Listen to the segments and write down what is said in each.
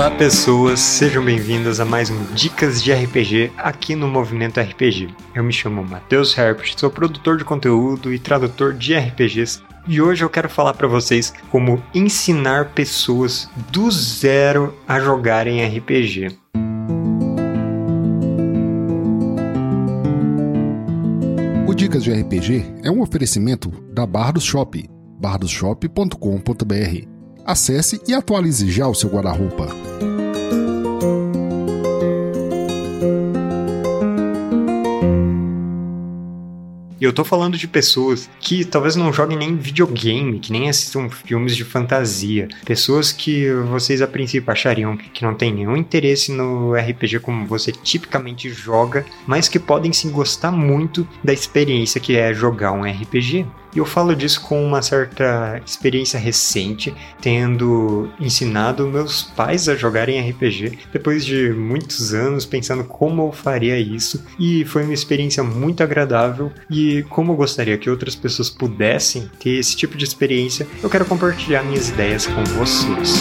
Olá pessoas, sejam bem-vindas a mais um Dicas de RPG aqui no Movimento RPG. Eu me chamo Matheus Herbert, sou produtor de conteúdo e tradutor de RPGs e hoje eu quero falar para vocês como ensinar pessoas do zero a jogarem RPG. O Dicas de RPG é um oferecimento da Bar do Shop, bardosshop.com.br Acesse e atualize já o seu guarda-roupa. E eu tô falando de pessoas que talvez não joguem nem videogame, que nem assistam filmes de fantasia. Pessoas que vocês a princípio achariam que não tem nenhum interesse no RPG como você tipicamente joga, mas que podem sim gostar muito da experiência que é jogar um RPG. E eu falo disso com uma certa experiência recente, tendo ensinado meus pais a jogarem RPG depois de muitos anos pensando como eu faria isso, e foi uma experiência muito agradável. E como eu gostaria que outras pessoas pudessem ter esse tipo de experiência, eu quero compartilhar minhas ideias com vocês.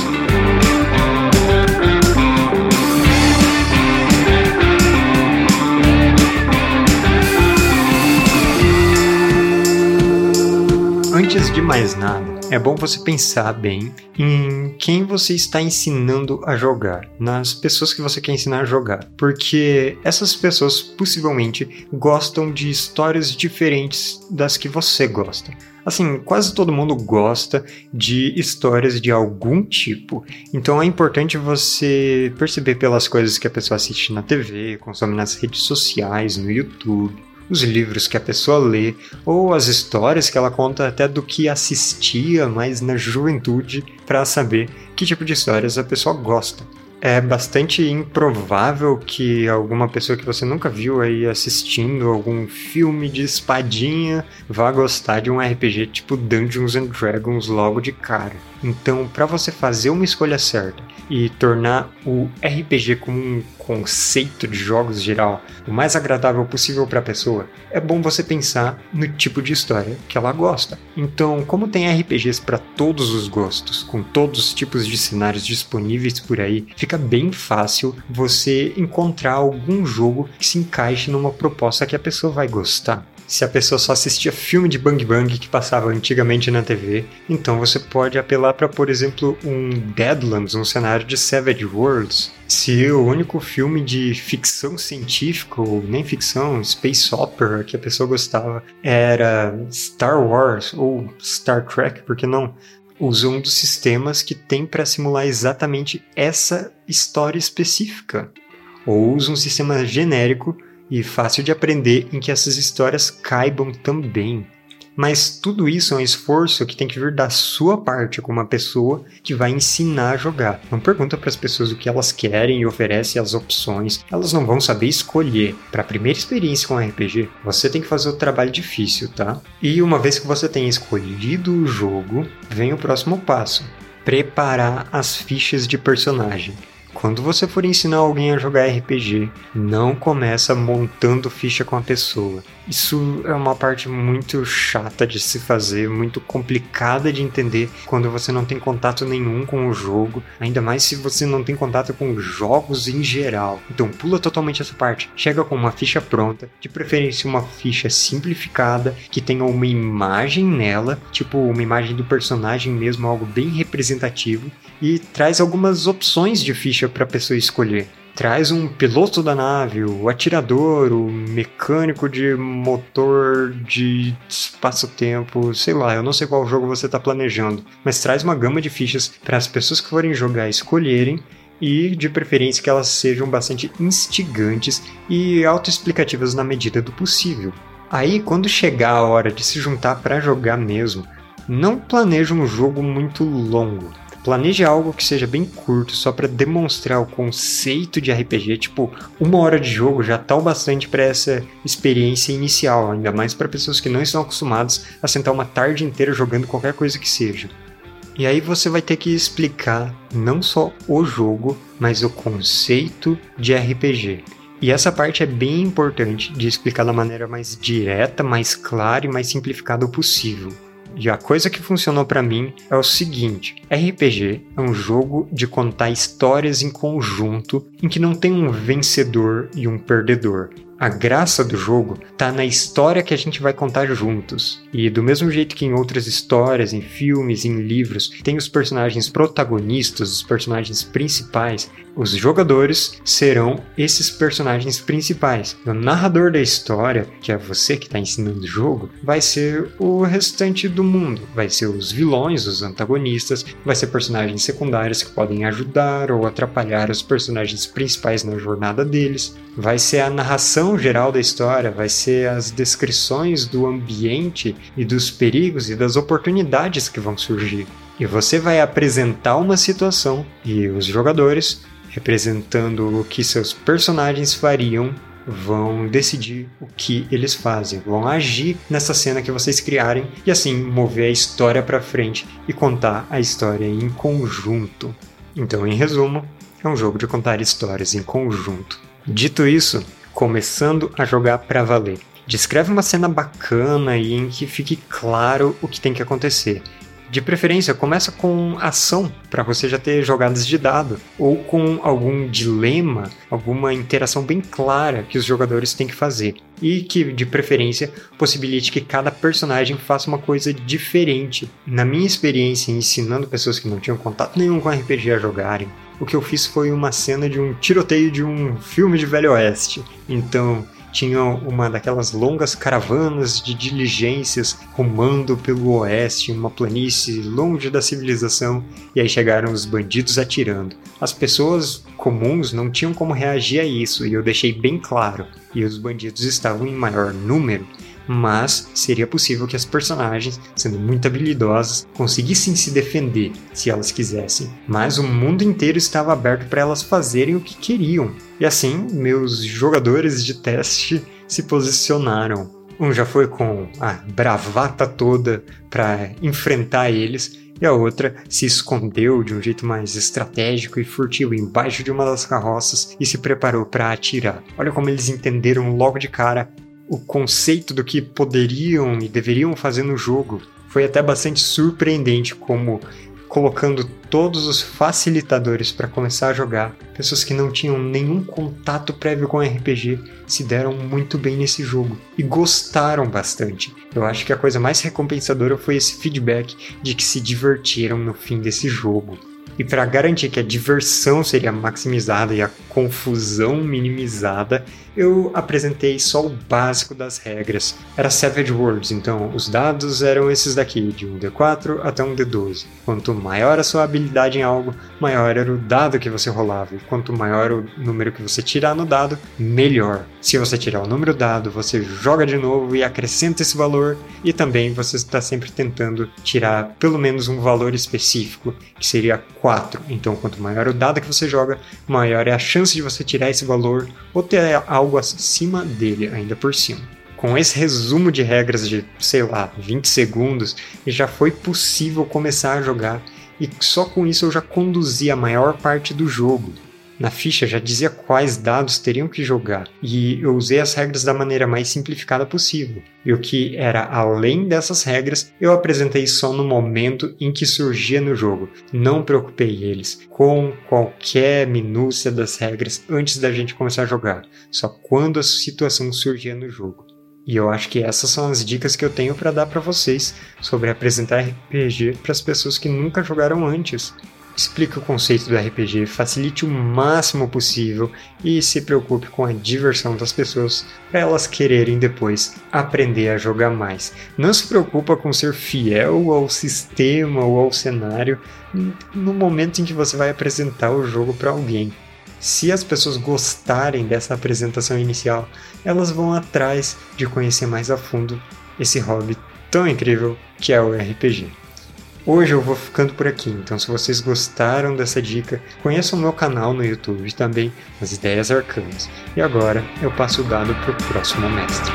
Antes de mais nada, é bom você pensar bem em quem você está ensinando a jogar, nas pessoas que você quer ensinar a jogar, porque essas pessoas possivelmente gostam de histórias diferentes das que você gosta. Assim, quase todo mundo gosta de histórias de algum tipo. Então é importante você perceber pelas coisas que a pessoa assiste na TV, consome nas redes sociais, no YouTube os livros que a pessoa lê, ou as histórias que ela conta até do que assistia mais na juventude para saber que tipo de histórias a pessoa gosta. É bastante improvável que alguma pessoa que você nunca viu aí assistindo algum filme de espadinha vá gostar de um RPG tipo Dungeons and Dragons logo de cara. Então, para você fazer uma escolha certa e tornar o RPG como um conceito de jogos geral o mais agradável possível para a pessoa, é bom você pensar no tipo de história que ela gosta. Então, como tem RPGs para todos os gostos, com todos os tipos de cenários disponíveis por aí, fica bem fácil você encontrar algum jogo que se encaixe numa proposta que a pessoa vai gostar. Se a pessoa só assistia filme de Bang Bang que passava antigamente na TV, então você pode apelar para, por exemplo, um Deadlands, um cenário de Savage Worlds. Se o único filme de ficção científica, ou nem ficção, space opera que a pessoa gostava era Star Wars ou Star Trek, por que não? Usa um dos sistemas que tem para simular exatamente essa história específica. Ou usa um sistema genérico e fácil de aprender em que essas histórias caibam também. Mas tudo isso é um esforço que tem que vir da sua parte como uma pessoa que vai ensinar a jogar. Não pergunta para as pessoas o que elas querem e oferece as opções. Elas não vão saber escolher. Para a primeira experiência com RPG, você tem que fazer o trabalho difícil, tá? E uma vez que você tem escolhido o jogo, vem o próximo passo: preparar as fichas de personagem. Quando você for ensinar alguém a jogar RPG, não começa montando ficha com a pessoa. Isso é uma parte muito chata de se fazer, muito complicada de entender quando você não tem contato nenhum com o jogo, ainda mais se você não tem contato com jogos em geral. Então pula totalmente essa parte. Chega com uma ficha pronta, de preferência uma ficha simplificada que tenha uma imagem nela, tipo uma imagem do personagem mesmo, algo bem representativo, e traz algumas opções de ficha para a pessoa escolher traz um piloto da nave, o atirador, o mecânico de motor de espaço-tempo, sei lá, eu não sei qual jogo você está planejando, mas traz uma gama de fichas para as pessoas que forem jogar escolherem e de preferência que elas sejam bastante instigantes e autoexplicativas na medida do possível. Aí, quando chegar a hora de se juntar para jogar mesmo, não planeje um jogo muito longo. Planeje algo que seja bem curto, só para demonstrar o conceito de RPG. Tipo, uma hora de jogo já tá o bastante para essa experiência inicial, ainda mais para pessoas que não estão acostumadas a sentar uma tarde inteira jogando qualquer coisa que seja. E aí você vai ter que explicar não só o jogo, mas o conceito de RPG. E essa parte é bem importante de explicar da maneira mais direta, mais clara e mais simplificada possível. E a coisa que funcionou para mim é o seguinte: RPG é um jogo de contar histórias em conjunto em que não tem um vencedor e um perdedor a graça do jogo tá na história que a gente vai contar juntos. E do mesmo jeito que em outras histórias, em filmes, em livros, tem os personagens protagonistas, os personagens principais, os jogadores serão esses personagens principais. O narrador da história, que é você que está ensinando o jogo, vai ser o restante do mundo. Vai ser os vilões, os antagonistas, vai ser personagens secundários que podem ajudar ou atrapalhar os personagens principais na jornada deles. Vai ser a narração geral da história, vai ser as descrições do ambiente e dos perigos e das oportunidades que vão surgir. E você vai apresentar uma situação e os jogadores representando o que seus personagens fariam, vão decidir o que eles fazem, vão agir nessa cena que vocês criarem e assim mover a história para frente e contar a história em conjunto. Então, em resumo, é um jogo de contar histórias em conjunto. Dito isso, começando a jogar para valer. Descreve uma cena bacana e em que fique claro o que tem que acontecer. De preferência, começa com ação, para você já ter jogadas de dado, ou com algum dilema, alguma interação bem clara que os jogadores têm que fazer. E que, de preferência, possibilite que cada personagem faça uma coisa diferente. Na minha experiência ensinando pessoas que não tinham contato nenhum com RPG a jogarem, o que eu fiz foi uma cena de um tiroteio de um filme de Velho Oeste. Então, tinha uma daquelas longas caravanas de diligências rumando pelo oeste, uma planície longe da civilização, e aí chegaram os bandidos atirando. As pessoas comuns não tinham como reagir a isso, e eu deixei bem claro. E os bandidos estavam em maior número, mas seria possível que as personagens, sendo muito habilidosas, conseguissem se defender se elas quisessem. Mas o mundo inteiro estava aberto para elas fazerem o que queriam. E assim, meus jogadores de teste se posicionaram. Um já foi com a bravata toda para enfrentar eles, e a outra se escondeu de um jeito mais estratégico e furtivo embaixo de uma das carroças e se preparou para atirar. Olha como eles entenderam logo de cara o conceito do que poderiam e deveriam fazer no jogo. Foi até bastante surpreendente como colocando todos os facilitadores para começar a jogar, pessoas que não tinham nenhum contato prévio com RPG se deram muito bem nesse jogo e gostaram bastante. Eu acho que a coisa mais recompensadora foi esse feedback de que se divertiram no fim desse jogo. E para garantir que a diversão seria maximizada e a confusão minimizada, eu apresentei só o básico das regras. Era Savage Worlds, então os dados eram esses daqui, de um D4 até um D12. Quanto maior a sua habilidade em algo, maior era o dado que você rolava. E quanto maior o número que você tirar no dado, melhor. Se você tirar o número dado, você joga de novo e acrescenta esse valor. E também você está sempre tentando tirar pelo menos um valor específico, que seria 4. Então, quanto maior o dado que você joga, maior é a chance de você tirar esse valor ou ter algo acima dele ainda por cima. Com esse resumo de regras de, sei lá, 20 segundos, já foi possível começar a jogar e só com isso eu já conduzi a maior parte do jogo. Na ficha já dizia quais dados teriam que jogar, e eu usei as regras da maneira mais simplificada possível. E o que era além dessas regras, eu apresentei só no momento em que surgia no jogo. Não preocupei eles com qualquer minúcia das regras antes da gente começar a jogar, só quando a situação surgia no jogo. E eu acho que essas são as dicas que eu tenho para dar para vocês sobre apresentar RPG para as pessoas que nunca jogaram antes. Explique o conceito do RPG, facilite o máximo possível e se preocupe com a diversão das pessoas para elas quererem depois aprender a jogar mais. Não se preocupa com ser fiel ao sistema ou ao cenário no momento em que você vai apresentar o jogo para alguém. Se as pessoas gostarem dessa apresentação inicial, elas vão atrás de conhecer mais a fundo esse hobby tão incrível que é o RPG. Hoje eu vou ficando por aqui, então se vocês gostaram dessa dica, conheçam o meu canal no YouTube também, as Ideias Arcanas. E agora eu passo o dado para o próximo mestre.